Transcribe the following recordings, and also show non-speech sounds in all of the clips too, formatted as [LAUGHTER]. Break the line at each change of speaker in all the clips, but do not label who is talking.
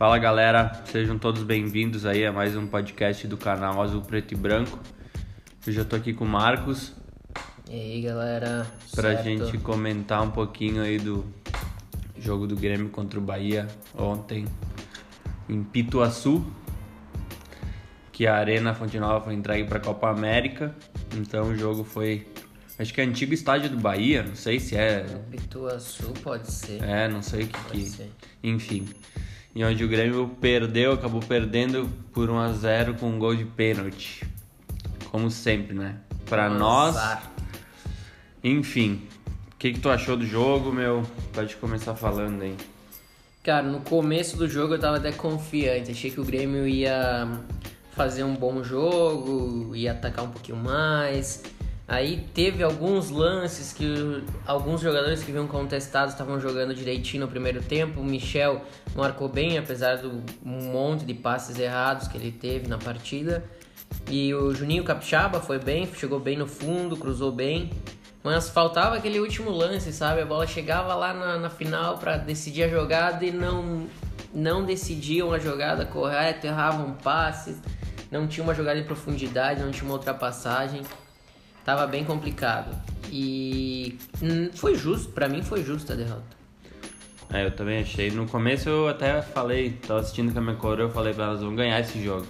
Fala galera, sejam todos bem-vindos aí a mais um podcast do canal Azul Preto e Branco. Hoje eu tô aqui com o Marcos
E aí, galera?
pra
certo?
gente comentar um pouquinho aí do jogo do Grêmio contra o Bahia ontem em Pituaçu, que a Arena Fonte Nova foi entregue pra Copa América. Então o jogo foi, acho que é antigo estádio do Bahia, não sei se é,
Pituaçu pode ser.
é, não sei o que
Pode
que
ser.
Enfim. E onde o Grêmio perdeu, acabou perdendo por 1 a 0 com um gol de pênalti. Como sempre, né? Pra
Um
nós. Enfim. O que, que tu achou do jogo, meu? Pode começar falando aí.
Cara, no começo do jogo eu tava até confiante. Achei que o Grêmio ia fazer um bom jogo, ia atacar um pouquinho mais. Aí teve alguns lances que alguns jogadores que vinham contestados estavam jogando direitinho no primeiro tempo. O Michel marcou bem, apesar do monte de passes errados que ele teve na partida. E o Juninho Capixaba foi bem, chegou bem no fundo, cruzou bem. Mas faltava aquele último lance, sabe? A bola chegava lá na, na final pra decidir a jogada e não, não decidiam a jogada correta, erravam passes, não tinha uma jogada em profundidade, não tinha uma ultrapassagem. Tava bem complicado. E hum, foi justo, pra mim foi justa a derrota.
É, eu também achei. No começo eu até falei, tava assistindo com a minha coroa, eu falei pra elas, vamos ganhar esse jogo.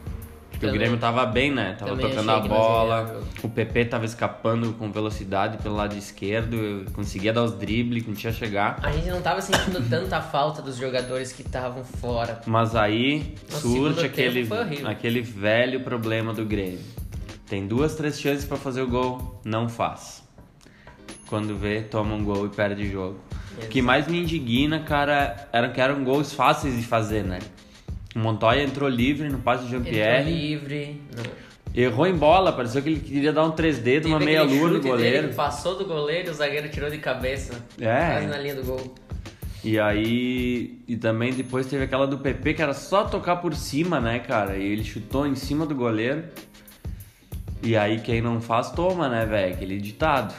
Porque o
Também.
Grêmio tava bem, né? Tava tocando a
o
bola, o PP tava escapando com velocidade pelo lado esquerdo, conseguia dar os dribles, conseguia chegar.
A gente não tava sentindo tanta falta dos jogadores que estavam fora.
Mas aí surge aquele, aquele velho problema do Grêmio. Tem duas, três chances pra fazer o gol, não faz. Quando vê, toma um gol e perde o jogo. O que mais me indigna, cara, era que eram gols fáceis de fazer, né? O Montoya entrou livre no passe de
Entrou
Jean-Pierre,
livre. Não.
errou em bola, pareceu que ele queria dar um 3D de uma meia-lua no
dele
goleiro.
que passou do goleiro e o zagueiro tirou de cabeça.
É.
Quase na linha do gol.
E aí, e também depois teve aquela do PP que era só tocar por cima, né, cara? E ele chutou em cima do goleiro. E aí quem não faz toma, né, velho? Aquele ditado.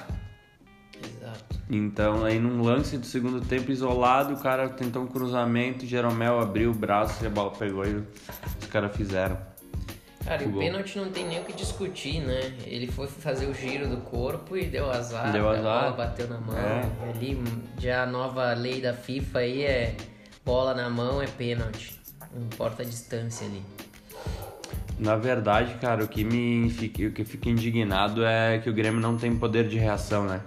Exato.
Então, aí num lance do segundo tempo isolado, o cara tentou um cruzamento, Jeromel abriu o braço e a bola pegou e os caras fizeram.
Cara, e
O
pênalti não tem nem o que discutir, né? Ele foi fazer o giro do corpo e deu azar.
Deu
a
azar.
bola bateu na mão.
É.
Ali, já a nova lei da FIFA aí é bola na mão é pênalti. Não importa a distância ali.
Na verdade, cara, o que me fica, o que fica indignado é que o Grêmio não tem poder de reação, né?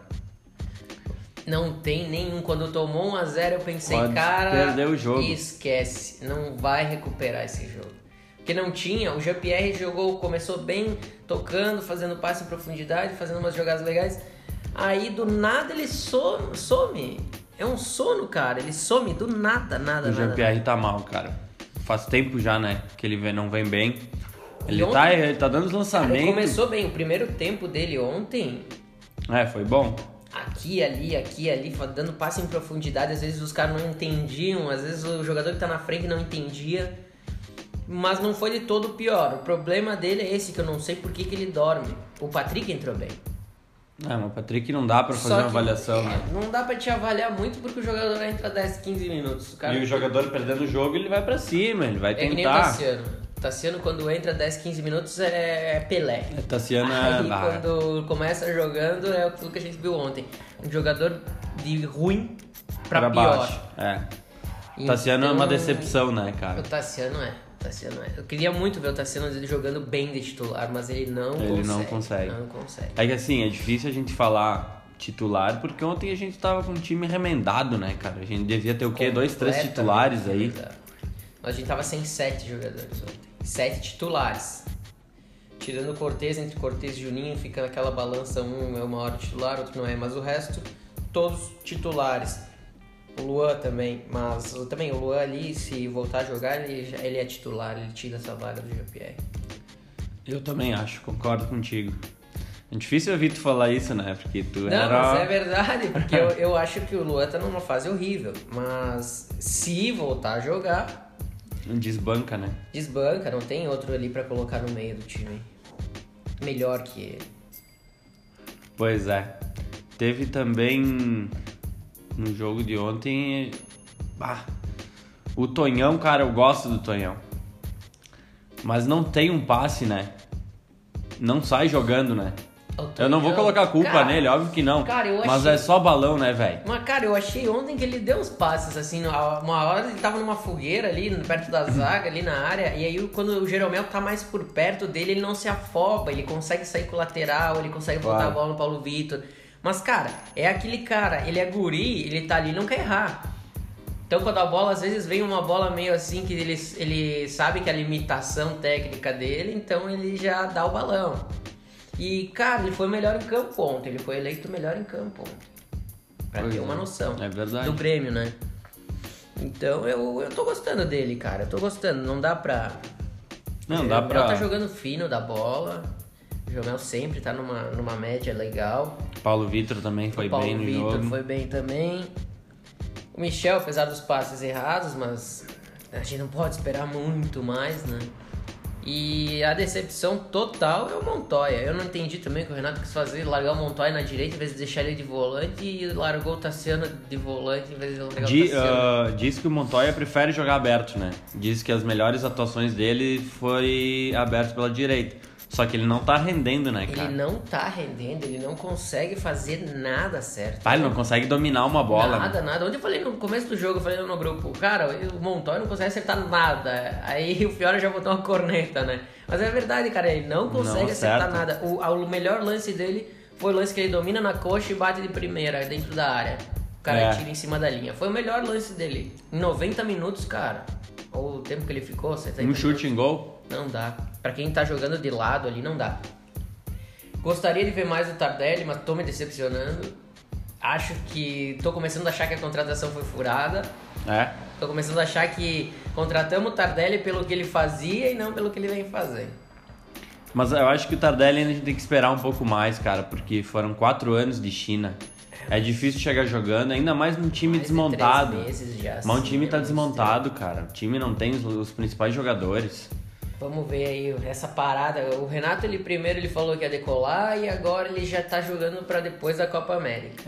Não tem nenhum. Quando tomou 1 a 0 eu pensei,
Pode
cara,
perder o jogo.
esquece, não vai recuperar esse jogo. Porque não tinha, o Jean-Pierre jogou, começou bem, tocando, fazendo passe em profundidade, fazendo umas jogadas legais. Aí do nada ele some, some. É um sono, cara. Ele some do nada, nada,
O
nada.
Jean-Pierre tá mal, cara. Faz tempo já, né? Que ele vem- não vem bem. Ele,
ontem-
tá, ele tá dando os
Cara,
lançamentos.
ele começou bem. O primeiro tempo dele ontem,
É, foi bom.
aqui, ali, aqui, ali, dando passe em profundidade. Às vezes os caras não entendiam, às vezes o jogador que tá na frente não entendia. Mas não foi de todo pior. O problema dele é esse, que eu não sei por que, que ele dorme. O Patrick entrou bem.
É, mas o Patrick não dá pra fazer uma avaliação,
é,
né?
Não dá pra te avaliar muito porque o jogador entra 10, 15 minutos. O cara
E o jogador perdendo o jogo, ele vai pra cima, ele vai
é que nem o
tentar.
Tassiano. Tassiano, quando entra 10, 15 minutos, é é Pelé.
É, Tassiano é-
Aí, quando começa jogando, é aquilo que a gente viu ontem. Um jogador de ruim pra, pior.
baixo. É. Tassiano é uma
Então,
decepção, né,
O
cara?
Tassiano é. O Tassiano é. Eu queria muito ver o Tassiano ele jogando bem de titular, mas ele não
Ele
consegue.
não consegue.
Não consegue.
É que assim, é difícil a gente falar titular, porque ontem a gente tava com um time remendado, né, cara? A gente devia ter o quê? Dois, três titulares aí.
exato. A gente tava sem sete jogadores ontem. Sete titulares. Tirando o Cortez, entre Cortez e Juninho, fica naquela balança, um é uma hora titular, outro não é, mas o resto, todos titulares. O Luan também, mas o- também o Luan ali, se voltar a jogar, ele, ele é titular, ele tira essa vaga do GPR.
Eu também acho, concordo contigo. É difícil ouvir tu falar isso, né? Porque tu
Não,
era.
mas é [LAUGHS] verdade, porque eu, eu acho que o Luan tá numa fase horrível, mas se voltar a jogar,
Desbanca, né?
Desbanca, não tem outro ali pra colocar no meio do time. Melhor que ele.
Pois é. Teve também no jogo de ontem. Bah, O Tonhão, cara, eu gosto do Tonhão. Mas não tem um passe, né? Não sai jogando, né? Eu não vou colocar culpa
Cara,
nele, óbvio que não.
cara, eu
Mas
achei-
é só balão, né, velho?
Mas, cara, eu achei ontem que ele deu uns passes, assim, uma hora ele tava numa fogueira ali, perto da zaga, ali na área, e aí quando o Jeromel tá mais por perto dele, ele não se afoba, ele consegue sair com o lateral, ele consegue botar
Claro.
a bola no Paulo Vitor. Mas, cara, é aquele cara, ele é guri, ele tá ali e não quer errar. Então, quando a bola, às vezes vem uma bola meio assim, que ele, ele sabe que é a limitação técnica dele, então ele já dá o balão. E, cara, ele foi o melhor em campo ontem, ele foi eleito o melhor em campo ontem. Pra
Pois
ter uma
é.
noção
É verdade.
do Grêmio, né? Então eu, eu tô gostando dele, cara. Eu tô gostando. Não dá pra.
Não,
o
dá pra.
tá jogando fino da bola. O Jeromel sempre tá numa, numa média legal.
Paulo Vitor também foi
Paulo
bem no
Vitor
jogo.
foi bem também. O Michel, apesar dos passes errados, mas a gente não pode esperar muito mais, né? E a decepção total é o Montoya. Eu não entendi também o que o Renato quis fazer, largar o Montoya na direita em vez de deixar ele de volante e largou o Tassiano de volante em vez de largar
Di-
o Tassiano.
ah, diz que o Montoya prefere jogar aberto, né? Diz que as melhores atuações dele foi aberto pela direita. Só que ele não tá rendendo, né, cara?
Ele não tá rendendo, ele não consegue fazer nada certo.
Ah, ele não consegue dominar uma bola.
Nada,
né?
nada. Ontem eu falei no começo do jogo, eu falei no grupo, cara, o Montoya não consegue acertar nada. Aí [LAUGHS] o Fiora já botou uma corneta, né? Mas é verdade, cara, ele não consegue
Não
acertar
acerta.
nada. O, o melhor lance dele foi o lance que ele domina na coxa e bate de primeira, dentro da área. O cara
É.
tira em cima da linha. Foi o melhor lance dele. Em 90 minutos, cara. Ou o tempo que ele ficou, 70
Um
minutos.
chute em gol.
Não dá. Pra quem tá jogando de lado ali, não dá. Gostaria de ver mais o Tardelli, mas tô me decepcionando. Acho que. tô começando a achar que a contratação foi furada.
É.
Tô começando a achar que contratamos o Tardelli pelo que ele fazia e não pelo que ele vem fazendo.
Mas eu acho que o Tardelli ainda tem que esperar um pouco mais, cara, porque foram quatro anos de China. É difícil chegar jogando, ainda mais num time
Mais de
desmontado.
três meses já,
Mas o
assim,
time tá
é muito
desmontado, cara. O time não tem os, os principais jogadores.
Vamos ver aí essa parada. O Renato, ele primeiro ele falou que ia decolar e agora ele já tá jogando pra depois da Copa América.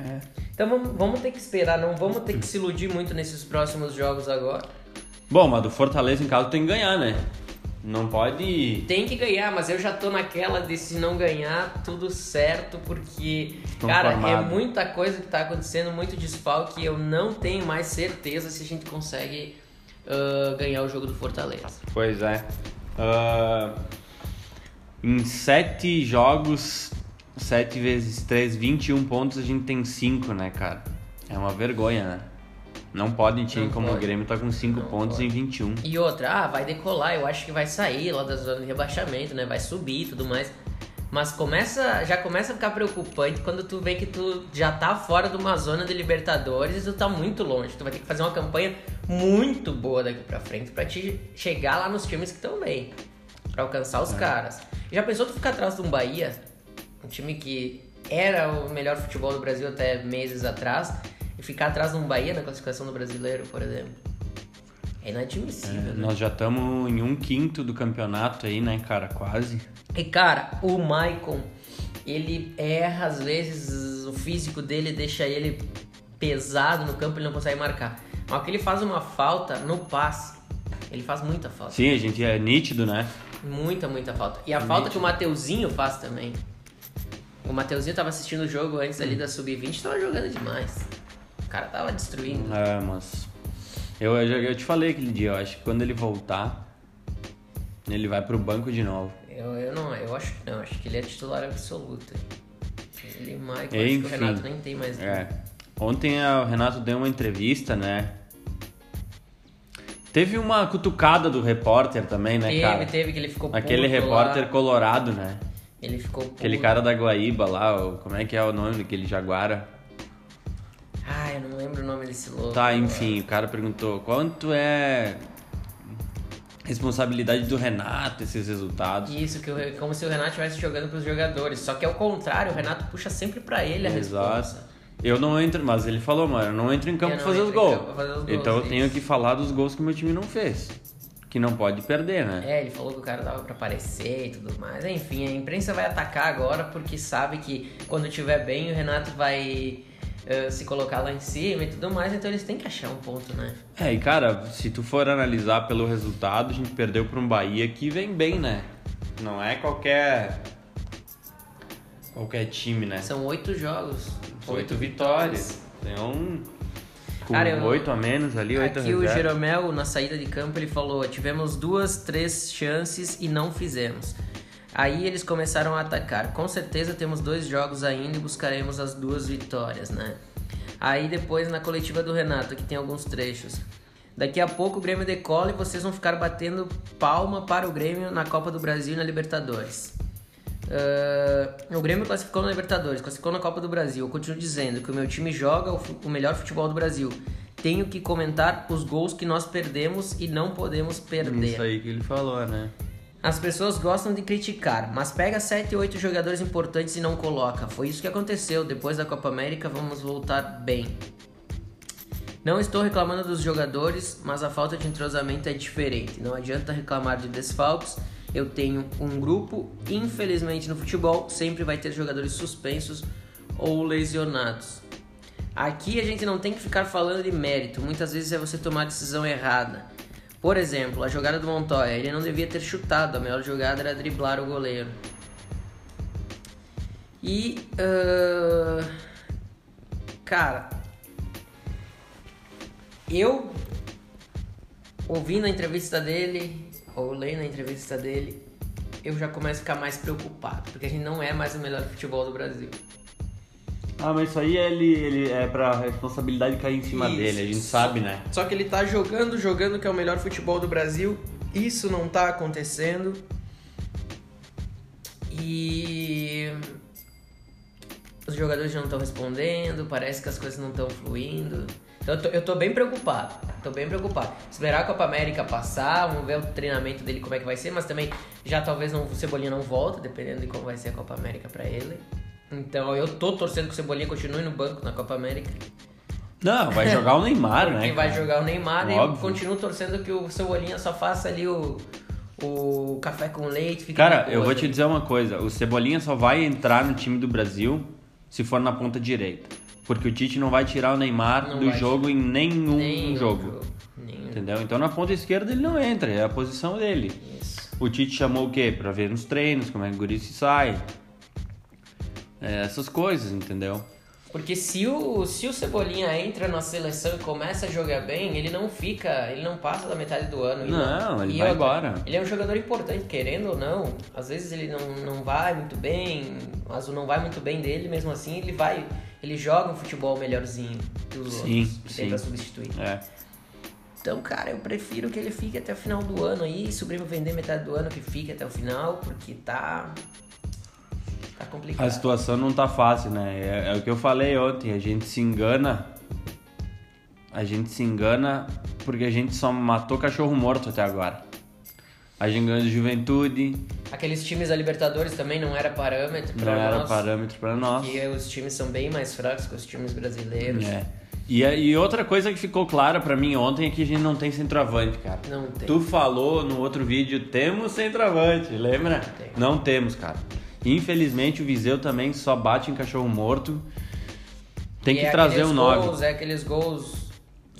Então vamos, vamos ter que esperar, não vamos ter que se iludir muito nesses próximos jogos agora.
Bom, mas do Fortaleza em casa tem que ganhar, né? Não pode.
Tem que ganhar, mas eu já tô naquela de se não ganhar, tudo certo, porque, cara, é muita coisa que tá acontecendo, muito desfalque, e eu não tenho mais certeza se a gente consegue ah, ganhar o jogo do Fortaleza.
Pois é. Ah, em sete jogos, 7 vezes 3, 21 pontos, a gente tem 5, né, cara? É uma vergonha, né? Não pode um time
Não
como
pode.
o Grêmio tá com 5
Não
pontos
pode.
em 21.
E outra, ah, vai decolar, eu acho que vai sair lá da zona de rebaixamento, né? Vai subir e tudo mais. Mas começa, já começa a ficar preocupante quando tu vê que tu já tá fora de uma zona de Libertadores e tu tá muito longe. Tu vai ter que fazer uma campanha muito boa daqui pra frente pra te chegar lá nos times que estão bem. Pra alcançar os caras. Já pensou tu ficar atrás de um Bahia? Um time que era o melhor futebol do Brasil até meses atrás. E ficar atrás de um Bahia na classificação do brasileiro, por exemplo. É inadmissível, né?
Nós já estamos em um quinto do campeonato aí, né, cara? Quase.
E cara, o Maicon, ele erra às vezes, o físico dele deixa ele pesado no campo, ele não consegue marcar. Mas que ele faz uma falta no passe. Ele faz muita falta.
Sim, a gente é nítido, né?
Muita, muita falta. E a falta que o Mateuzinho faz também. O Mateuzinho tava assistindo o jogo antes ali da Sub-20 tava jogando demais. O cara tava destruindo.
É, mas. Eu, eu, já- eu te falei aquele dia, eu acho que quando ele voltar, ele vai pro banco de novo.
Eu, eu não, eu acho que não, acho que ele é titular absoluto. Ele e o Maicon, acho que o
Enfim.
Renato nem tem mais.
É. Ontem o Renato deu uma entrevista, né? Teve uma cutucada do repórter também, né,
Teve,
cara?
teve que ele ficou
Aquele repórter
lá.
colorado, né?
Ele ficou puto.
Aquele cara da Guaíba lá, como é que é o nome daquele jaguara?
Eu não lembro o nome desse louco.
Tá, enfim, o cara perguntou quanto é responsabilidade do Renato esses resultados.
Isso, que o- como se o Renato estivesse jogando pros jogadores. Só que é o contrário, o Renato puxa sempre pra ele a
Exato.
resposta.
Eu não entro, mas ele falou, mano, eu não entro em campo
não
fazer os gols.
fazer os gols,
Então eu
isso.
tenho que falar dos gols que meu time não fez. Que não pode perder, né?
É, ele falou que o cara dava pra aparecer e tudo mais. Enfim, a imprensa vai atacar agora porque sabe que quando tiver bem o Renato vai uh, se colocar lá em cima e tudo mais, então eles têm que achar um ponto, né?
É, e cara, se tu for analisar pelo resultado, a gente perdeu para um Bahia que vem bem, né? Não é qualquer qualquer time, né?
São oito jogos.
Oito, vitórias. Tem um com oito a menos ali, oito
Aqui o Jeromel, na saída de campo, ele falou: tivemos duas, três chances e não fizemos. Aí eles começaram a atacar. Com certeza temos dois jogos ainda e buscaremos as duas vitórias, né? Aí depois na coletiva do Renato, que tem alguns trechos. Daqui a pouco o Grêmio decola e vocês vão ficar batendo palma para o Grêmio na Copa do Brasil e na Libertadores. Uh, o Grêmio classificou na Libertadores, classificou na Copa do Brasil. Eu continuo dizendo que o meu time joga o, o, melhor futebol do Brasil. Tenho que comentar os gols que nós perdemos e não podemos perder.
Isso aí que ele falou, né?
As pessoas gostam de criticar, mas pega 7 ou 8 jogadores importantes e não coloca. Foi isso que aconteceu. Depois da Copa América, vamos voltar bem. Não estou reclamando dos jogadores, mas a falta de entrosamento é diferente. Não adianta reclamar de desfalques eu tenho um grupo. Infelizmente, no futebol, sempre vai ter jogadores suspensos ou lesionados. Aqui a gente não tem que ficar falando de mérito, muitas vezes é você tomar a decisão errada. Por exemplo, a jogada do Montoya, ele não devia ter chutado, a melhor jogada era driblar o goleiro. E. Uh, cara. Eu. Ouvindo a entrevista dele, ou lendo a entrevista dele, eu já começo a ficar mais preocupado, porque a gente não é mais o melhor futebol do Brasil.
Ah, mas isso aí ele, ele é pra responsabilidade cair em cima isso. dele, a gente sabe, né?
Só que ele tá jogando, jogando que é o melhor futebol do Brasil. Isso não tá acontecendo. E os jogadores não estão respondendo, parece que as coisas não estão fluindo. Então eu tô, eu tô bem preocupado. Tô bem preocupado. Esperar a Copa América passar, vamos ver o treinamento dele como é que vai ser, mas também já talvez não, o Cebolinha não volta, dependendo de como vai ser a Copa América para ele. Então eu tô torcendo que o Cebolinha continue no banco na Copa América.
Não, vai jogar o Neymar, né?
vai jogar o Neymar Óbvio. e continuo torcendo que o Cebolinha só faça ali o, o café com leite.
Cara, eu vou te dizer uma coisa: o Cebolinha só vai entrar no time do Brasil se for na ponta direita. Porque o Tite não vai tirar o Neymar não do jogo tirar. em nenhum, nenhum jogo. jogo. Nenhum. Entendeu? Então na ponta esquerda ele não entra, é a posição dele. Isso. O Tite chamou o quê? Pra ver nos treinos, como é que o guri se sai. É, essas coisas, entendeu?
Porque se o, se o Cebolinha entra na seleção e começa a jogar bem, ele não fica, ele não passa da metade do ano.
Não, ele vai outra, embora.
Ele é um jogador importante, querendo ou não. Às vezes ele não, não vai muito bem, mas o não vai muito bem dele, mesmo assim ele vai ele joga um futebol melhorzinho que os sim, outros, que sim. substituir. É. Então, cara, eu prefiro que ele fique até o final do ano aí. Se o Grêmio vender metade do ano, que fique até o final, porque tá. Tá complicado.
A situação não tá fácil, né? É, é o que eu falei ontem. A gente se engana. A gente se engana porque a gente só matou cachorro morto até agora. A gente ganhou de juventude.
Aqueles times da Libertadores também não era parâmetro para
nós.
Não
era parâmetro para nós.
E os times são bem mais fracos que os times brasileiros.
É. E, e outra coisa que ficou clara para mim ontem é que a gente não tem centroavante, cara.
Não tem.
Tu falou no outro vídeo, temos centroavante, lembra? Não, tem. não temos, cara. Infelizmente o Viseu também só bate em cachorro morto. Tem e que é trazer um 9.
É aqueles gols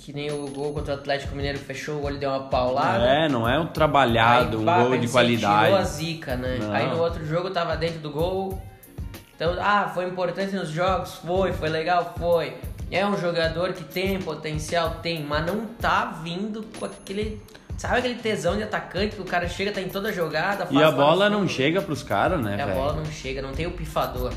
que nem o gol contra o Atlético Mineiro fechou o olho deu uma paulada.
É, não é um trabalhado, Aí, um gol de qualidade. Tirou
a zica, né? Não. Aí no outro jogo tava dentro do gol. Então, ah, foi importante nos jogos? Foi, foi legal? Foi. É um jogador que tem potencial? Tem, mas não tá vindo com aquele. Sabe aquele tesão de atacante que o cara chega, tá em toda a jogada.
e a bola não chega pros caras, né?
E a bola não chega, não tem o pifador.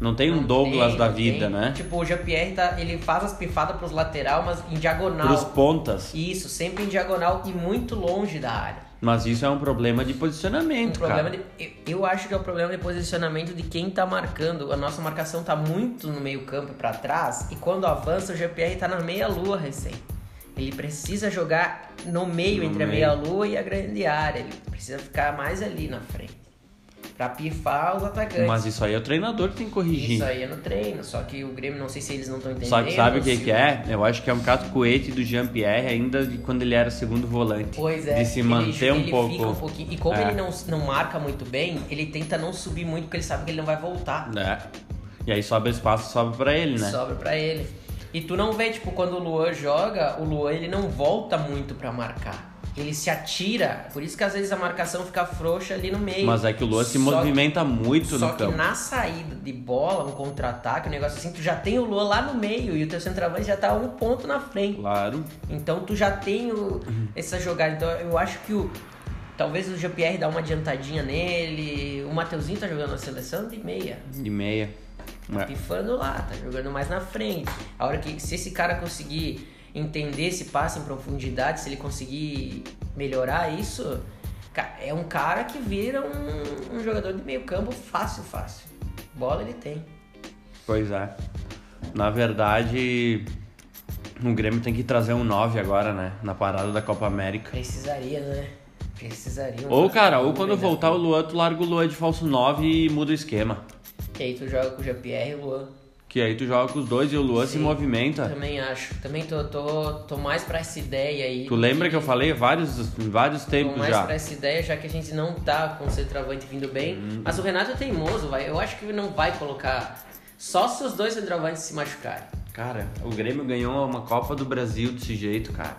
Não tem um Douglas tem, da vida,
tem.
né?
Tipo, o Jean-Pierre tá, ele faz as pifadas pros lateral, mas em diagonal.
Pros pontas.
Isso, sempre em diagonal e muito longe da área.
Mas isso é um problema de posicionamento, um problema
cara. De, eu acho que é um problema de posicionamento de quem tá marcando. A nossa marcação tá muito no meio campo para trás e quando avança o GPR tá na meia lua recém. Ele precisa jogar no meio no entre meio. a meia lua e a grande área. Ele precisa ficar mais ali na frente pra pifar os atacantes.
Mas isso aí é o treinador que tem que corrigir.
Isso aí é no treino, só que o Grêmio, não sei se eles não estão entendendo.
Só que sabe o que, que é? Eu acho que é um caso coete do Jean-Pierre ainda de quando ele era segundo volante.
Pois é.
De se manter ele, um
ele
pouco.
um pouquinho. E como é. ele não, não marca muito bem, ele tenta não subir muito porque ele sabe que ele não vai voltar.
É. E aí sobra espaço, sobra pra ele, né?
Sobra pra ele. E tu não vê, tipo, quando o Luan joga, o Luan ele não volta muito pra marcar. Ele se atira, por isso que às vezes a marcação fica frouxa ali no meio.
Mas é que o Luan se
Só que-
movimenta muito
Só
no
que
campo.
na saída de bola, um contra-ataque, um negócio assim, tu já tem o Luan lá no meio e o teu centroavante já tá um ponto na frente.
Claro.
Então tu já tem o- essa jogada. Então eu acho que o. Talvez o GPR dá uma adiantadinha nele. O Mateuzinho tá jogando na seleção de meia.
De meia. É.
Pifando lá, tá jogando mais na frente. A hora que. Se esse cara conseguir entender esse passe em profundidade, se ele conseguir melhorar isso, é um cara que vira um, um jogador de meio campo fácil, fácil. Bola ele tem.
Pois é. Na verdade, o Grêmio tem que trazer um 9 agora, né? Na parada da Copa América.
Precisaria, né? Precisaria. um
Ou, cara, ou quando
bem
voltar o Luan, tu larga o Luan de falso 9 e muda o esquema.
Que aí tu joga com o GPR e o Luan.
Que aí tu joga com os dois e o Luan se
Sim,
movimenta.
Também acho. Também tô, tô, tô mais pra essa ideia aí.
Tu lembra que eu falei vários, vários
Tô
tempos
mais
já?
pra essa ideia, já que a gente não tá com o centroavante vindo bem.
Uhum.
Mas o Renato é teimoso, vai. Eu acho que ele não vai colocar. Só se os dois centroavantes se machucarem.
Cara, o Grêmio ganhou uma Copa do Brasil desse jeito, cara.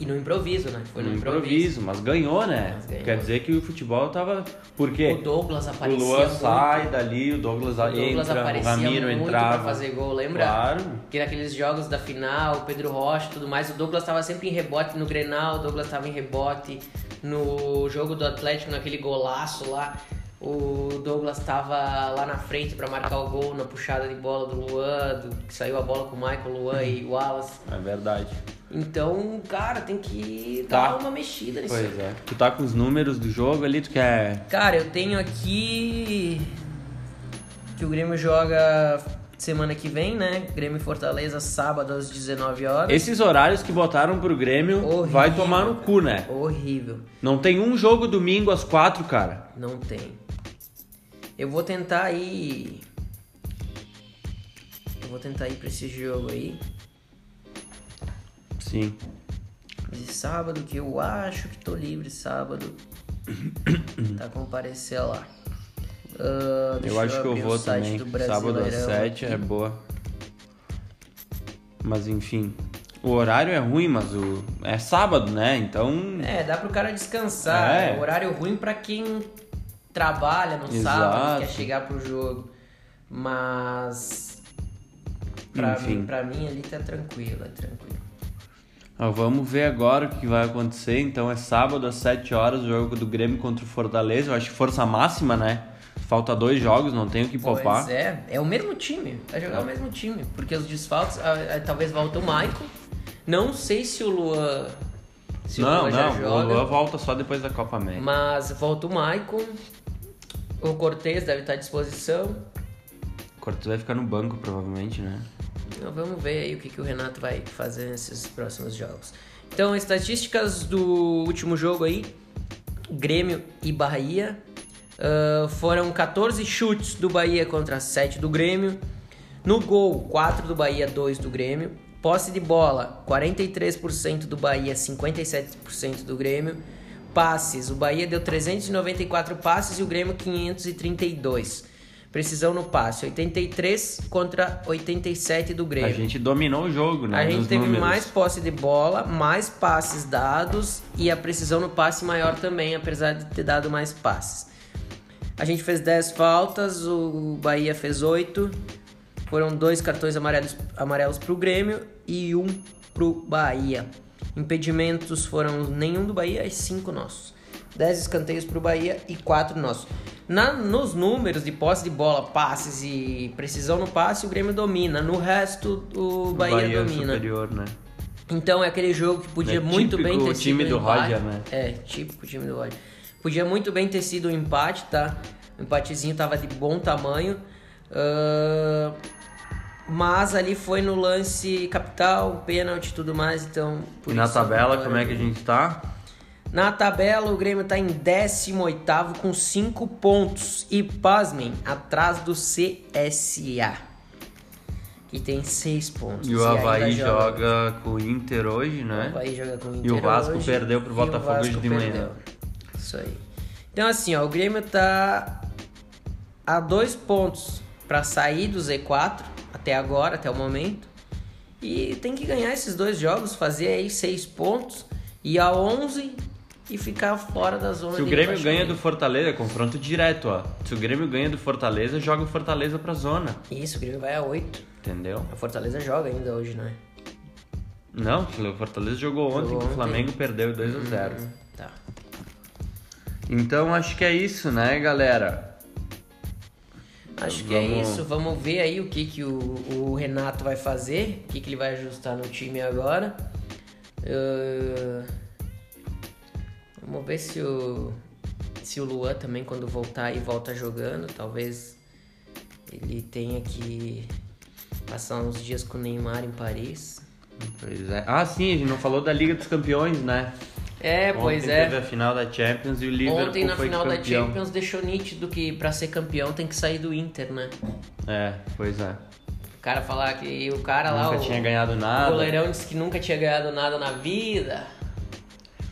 E no improviso, né? Foi no,
no
improviso.
improviso, mas ganhou, né?
Mas ganhou.
Quer dizer que o futebol tava. Por quê?
O Douglas
O
aparecia
Luan
muito.
sai dali, o Douglas,
O Douglas
entra, o
aparecia
Ramiro
muito
entrava.
pra fazer gol, lembra?
Claro.
Que naqueles jogos da final, o Pedro Rocha e tudo mais, o Douglas tava sempre em rebote no Grenal, o Douglas tava em rebote no jogo do Atlético, naquele golaço lá. O Douglas tava lá na frente pra marcar o gol na puxada de bola do Luan, do- que saiu a bola com o Michael, Luan e o Wallace.
É verdade.
Então, cara, tem que
Tá.
dar uma mexida nisso.
Pois é. Tu tá com os números do jogo ali, tu quer.
Cara, eu tenho aqui que o Grêmio joga semana que vem, né? Grêmio Fortaleza, sábado às 19 horas.
Esses horários que botaram pro Grêmio
Horrível.
vai tomar no cu, né?
Horrível.
Não tem um jogo domingo às quatro, cara.
Não tem. Eu vou tentar ir. Eu vou tentar ir pra esse jogo aí.
Sim.
De sábado, que eu acho que tô livre sábado. [COUGHS] tá comparecer lá. Deixa
eu acho que eu
abrir o
vou também.
do
Sábado às
Brasileirão
sete
aqui.
é boa. Mas enfim. O horário é ruim, mas o. É sábado, né? Então.
É, dá pro cara descansar.
É.
É horário ruim pra quem trabalha no
Exato.
sábado, quer chegar pro jogo. Mas. Pra
Enfim.
mim, pra mim ali tá tranquilo, é tranquilo.
Ah, vamos ver agora o que vai acontecer. Então é sábado às 7 horas o jogo do Grêmio contra o Fortaleza. Eu acho que força máxima, né? Falta dois jogos, não tem o que poupar.
Pois é, é o mesmo time, vai jogar o mesmo time. Porque os desfalques, ah, ah, talvez volta o Maicon. Não sei se o Luan. Se
não,
o
não, o
joga.
Luan volta só depois da Copa América.
Mas volta o Maicon. O Cortez deve estar à disposição.
O Cortez vai ficar no banco, provavelmente, né?
Então, vamos ver aí o que, que o Renato vai fazer nesses próximos jogos. Então, estatísticas do último jogo aí: Grêmio e Bahia. Ah, foram 14 chutes do Bahia contra 7 do Grêmio. No gol, 4 do Bahia, 2 do Grêmio. Posse de bola, 43% do Bahia, 57% do Grêmio. Passes, o Bahia deu 394 passes e o Grêmio 532. Precisão no passe, 83 contra 87 do Grêmio.
A gente dominou o jogo, né?
A gente teve
números.
mais posse de bola, mais passes dados e a precisão no passe maior também, apesar de ter dado mais passes. A gente fez 10 faltas, o Bahia fez 8. Foram dois cartões amarelos, amarelos pro Grêmio e um pro Bahia. Impedimentos foram nenhum do Bahia e 5 nossos. 10 escanteios pro Bahia e 4 nossos. Na, nos números de posse de bola, passes e precisão no passe, o Grêmio domina. No resto, o Bahia,
Bahia
domina.
superior, né?
Então é aquele jogo que podia
É
muito bem ter
o
sido
time
um
do
empate.
Roger, né?
É, típico time do Roger. Podia muito bem ter sido um empate, tá? O empatezinho tava de bom tamanho. Ah, mas ali foi no lance capital, pênalti e tudo mais, então...
E na tabela, como é que a gente tá?
Na tabela, o Grêmio tá em 18º com 5 pontos. E, pasmem, atrás do CSA. Que tem 6 pontos.
E o Havaí joga com o Inter hoje,
o
né?
Havaí joga com o
E
Inter
o Vasco
hoje,
perdeu pro
e o
Botafogo hoje de manhã.
perdeu. Isso aí. Então assim, ó, o Grêmio tá a dois pontos para sair do Z4 até agora, até o momento. E tem que ganhar esses dois jogos, fazer aí seis pontos, ir a 11 e ficar fora da zona
Se o Grêmio ganha do Fortaleza, é confronto direto, ó. Se o Grêmio ganha do Fortaleza, joga o Fortaleza pra zona.
Isso, o Grêmio vai a 8.
Entendeu?
A Fortaleza joga ainda hoje, né?
Não, o Fortaleza jogou ontem,
Jogou
que o
ontem.
Flamengo perdeu 2 a 0
Hum, Tá.
Então acho que é isso, né, galera?
Acho que é
Vamos-
isso. Vamos ver aí o que, que o, o Renato vai fazer, o que, que ele vai ajustar no time agora. Ah, Vamos ver se o, se o Luan também, quando voltar e volta jogando, talvez ele tenha que passar uns dias com o Neymar em Paris.
Pois é. Ah, sim, a gente não falou da Liga dos Campeões, né?
É, pois
Ontem
é.
teve a final da Champions e o Liverpool
Ontem na
foi
final da. Champions deixou nítido que pra ser campeão tem que sair do Inter, né?
É, pois é.
O cara falar que o cara lá,
Nunca
o,
tinha ganhado
o
nada.
goleirão disse que nunca tinha ganhado nada na vida.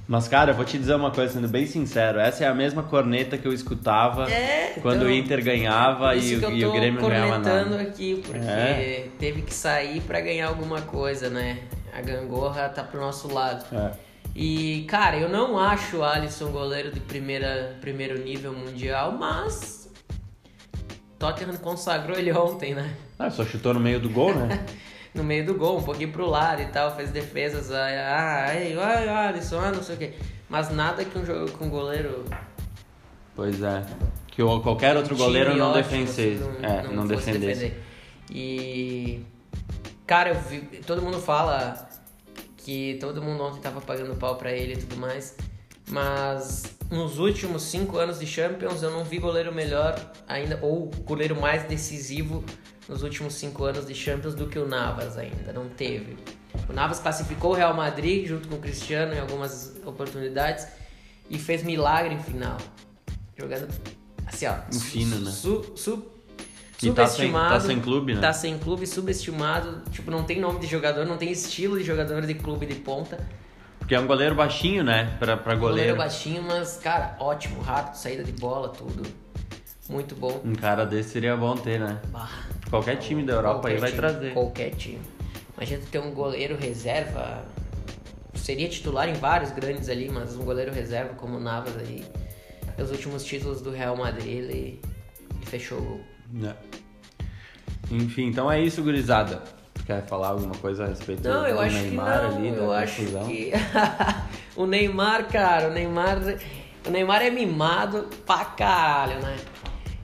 Mas, cara, eu vou te dizer uma coisa, sendo bem sincero. Essa é a mesma corneta que eu escutava
É,
quando
então,
o Inter ganhava e, o-
eu
e
tô
o Grêmio ganhava nada.
aqui, porque
É.
teve que sair pra ganhar alguma coisa, né? A gangorra tá pro nosso lado.
É.
E, cara, eu não acho o Alisson goleiro de primeira, primeiro nível mundial, mas Tottenham consagrou ele ontem, né?
Ah, só chutou no meio do gol, né? [LAUGHS]
no meio do gol, um pouquinho pro lado e tal, fez defesas, ah, ah, ai, ai, Alisson, ah, não sei o quê. Mas nada que um jogo com um goleiro
pois é. Que qualquer outro goleiro não defendesse.
não,
é,
não
não, defendesse.
defender. E cara, eu vi, todo mundo fala que todo mundo ontem tava pagando pau pra ele e tudo mais, mas nos últimos cinco anos de Champions eu não vi goleiro melhor ainda ou goleiro mais decisivo nos últimos cinco anos de Champions do que o Navas ainda, não teve. O Navas classificou o Real Madrid junto com o Cristiano em algumas oportunidades e fez milagre em final. Jogando assim, ó.
Um fino, né?
Su, su,
E tá sem-
subestimado.
tá sem clube, né?
Tá sem clube, subestimado. Tipo, não tem nome de jogador, não tem estilo de jogador de clube de ponta.
Porque é um goleiro baixinho, né? Pra, pra
Goleiro
goleiro.
baixinho, mas, cara, ótimo, rápido, saída de bola, tudo. Muito bom.
Um cara desse seria bom ter, né?
Bah,
Qualquer time da Europa aí vai
time,
trazer.
Qualquer time. Imagina ter um goleiro reserva. Seria titular em vários grandes ali, mas um goleiro reserva como o Navas aí. Os últimos títulos do Real Madrid, ele, ele fechou o gol.
É. Enfim, então é isso, gurizada. Quer falar alguma coisa a respeito
Não,
do
eu acho
Neymar
que não.
ali,
eu acho
confusão?
que [LAUGHS] o Neymar, cara, o Neymar, o Neymar é mimado pra caralho, né?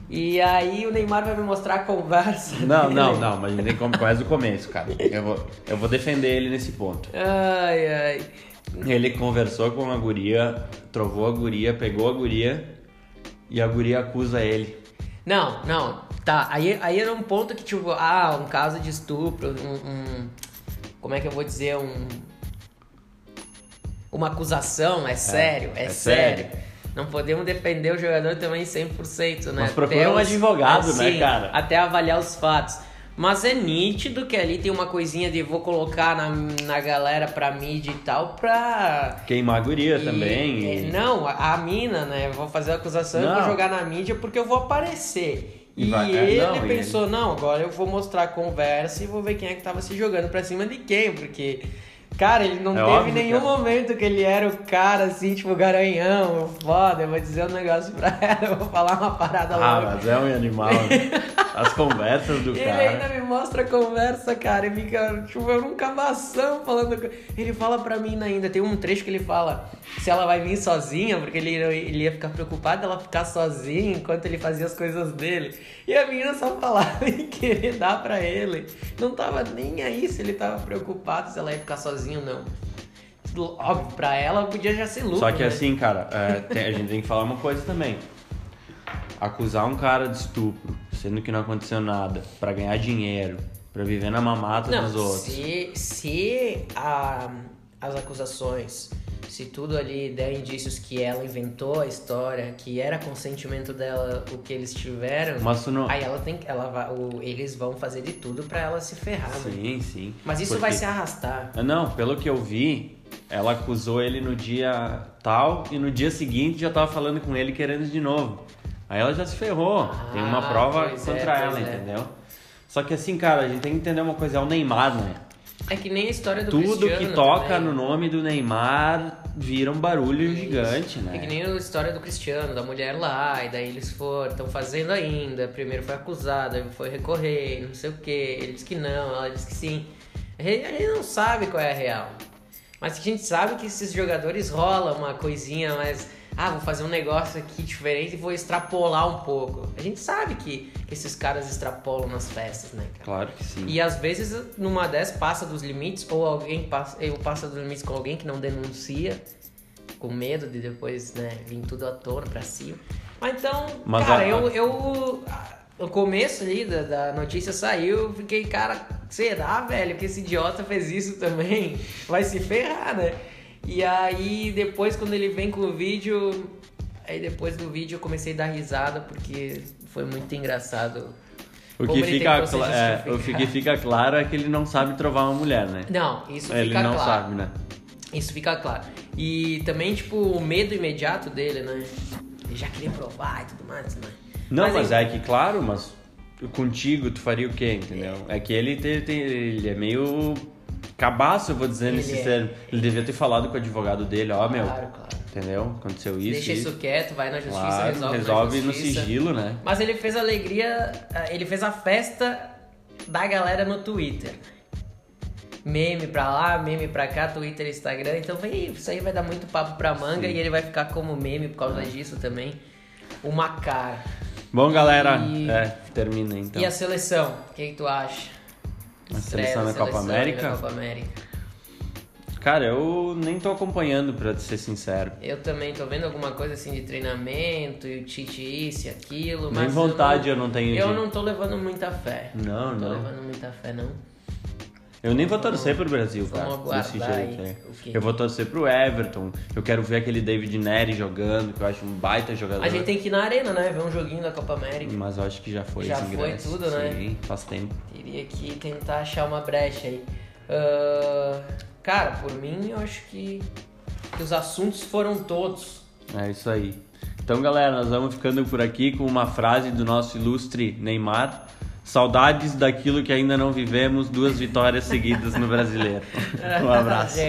E aí o Neymar vai me mostrar a conversa.
Não,
dele.
não, não, mas a gente tem que começar do começo, cara. Eu vou, eu vou defender ele nesse ponto.
Ai, ai.
Ele conversou com a guria, trovou a guria, pegou a guria e a guria acusa ele.
Não, não. Tá, aí, aí era um ponto que, tipo, ah, um caso de estupro, um. um- como é que eu vou dizer? Um. Uma acusação, é sério, é,
é
sério.
sério.
Não podemos defender o jogador também 100%, né?
Mas procura
Até
um advogado, né,
sim,
cara?
Até avaliar os fatos. Mas é nítido que ali tem uma coisinha de vou colocar na, na galera pra mídia e tal pra.
Queimar a guria
E-
também.
é,
e-
não, a, a mina, né? Vou fazer a acusação e vou jogar na mídia porque eu vou aparecer.
E
E,
é,
ele
não,
pensou, não, agora eu vou mostrar a conversa e vou ver quem é que tava se jogando pra cima de quem, porque. Cara, ele não
É
teve
óbvio,
nenhum
cara.
momento que ele era o cara assim, tipo, garanhão, foda, eu vou dizer um negócio pra [LAUGHS] ela, eu vou falar uma parada
Ah,
louca.
mas é um animal. né? [LAUGHS] As conversas do
Ele
cara.
ainda me mostra a conversa, cara, e fica, tipo, eu cabação falando. Ele fala pra mim ainda, tem um trecho que ele fala se ela vai vir sozinha, porque ele, ele ia ficar preocupado ela ficar sozinha enquanto ele fazia as coisas dele. E a menina só falava [LAUGHS] em querer dar pra ele. Não tava nem aí se ele tava preocupado se ela ia ficar sozinha ou não. Óbvio, pra ela podia já ser lucro.
Só que
né?
assim, cara, é, tem- a gente tem que falar uma coisa também. Acusar um cara de estupro, sendo que não aconteceu nada, pra ganhar dinheiro, pra viver na mamata
Não,
dos outros.
se, se a- as acusações, se tudo ali der indícios que ela inventou a história, que era consentimento dela o que eles tiveram,
não.
aí ela tem, ela vai, o- eles vão fazer de tudo pra ela se ferrar, né?
Sim, sim.
Mas isso
Porque-
vai se arrastar.
Não, pelo que eu vi, ela acusou ele no dia tal e no dia seguinte já tava falando com ele querendo de novo. Aí ela já se ferrou. Tem uma
Ah,
prova
é,
contra ela,
pois é.
entendeu? Só que assim, cara, a gente tem que entender uma coisa, é o Neymar, né?
É que nem a história do
Tudo que
Cristiano
toca
também.
no nome do Neymar vira um barulho gigante,
É que
né?
nem a história do Cristiano, da mulher lá, e daí eles foram, estão fazendo ainda. Primeiro foi acusado, aí foi recorrer, não sei o que. Ele disse que não, ela disse que sim. A gente, a gente não sabe qual é a real. Mas a gente sabe que esses jogadores rola uma coisinha mais. Ah, vou fazer um negócio aqui diferente e vou extrapolar um pouco. A gente sabe que, que esses caras extrapolam nas festas, né, cara?
Claro que sim.
E às vezes, numa dessas, passa dos limites, ou alguém passa, eu passa dos limites com alguém que não denuncia, com medo de depois, né, vir tudo à tona pra cima. Mas então,
Mas
cara,
a-
eu, eu. No começo ali da, da notícia saiu, eu fiquei, cara, será, velho, que esse idiota fez isso também? Vai se ferrar, né? E aí, depois, quando ele vem com o vídeo. Aí depois do vídeo eu comecei a dar risada porque foi muito engraçado.
O que,
ele
fica, é, o que fica claro é que ele não sabe trovar uma mulher, né?
Não, isso
ele
fica
não
claro.
sabe, né?
Isso fica claro. E também, tipo, o medo imediato dele, né? Ele já queria provar e tudo mais, né?
Não, mas,
enfim,
é que, claro, mas contigo tu faria o quê, entendeu? É, que ele, tem- ele é meio cabaço, eu vou dizer
Ele
nesse
é.
termo. Ele devia ter falado com o advogado dele, ó, meu,
Claro, claro.
entendeu? Aconteceu isso,
Deixa isso quieto, vai na justiça,
claro,
resolve,
resolve
na
no
justiça.
sigilo, né?
Mas ele fez a alegria, ele fez a festa da galera no Twitter. Meme pra lá, meme pra cá, Twitter, Instagram. Então isso aí vai dar muito papo pra manga e ele vai ficar como meme por causa disso também. Uma cara.
Bom, galera,
E-
é, termina então.
E a seleção? O que, que tu acha?
A seleção
da
Copa América?
da Copa América.
Cara, eu nem tô acompanhando, pra ser sincero.
Eu também tô vendo alguma coisa assim de treinamento e o Tite isso e aquilo,
Nem
mas
vontade
eu
eu não tenho
Eu
de-
não tô levando muita fé.
Não,
tô
não.
levando muita fé, não.
Eu nem vou torcer pro Brasil, cara.
vamos aguardar
desse jeito. é. Eu vou torcer pro Everton. Eu quero ver aquele David Neri jogando, que eu acho um baita jogador.
A gente tem que ir na arena, né? Ver um joguinho da Copa América.
Mas eu acho que já foi
Já
esse
foi
ingresso.
tudo, né?
Sim, faz tempo.
Teria que tentar achar uma brecha aí. Ah, cara, por mim, eu acho que, que os assuntos foram todos.
É isso aí. Então, galera, nós vamos ficando por aqui com uma frase do nosso ilustre Neymar. Saudades daquilo que ainda não vivemos, duas vitórias seguidas no brasileiro. [LAUGHS] Um abraço.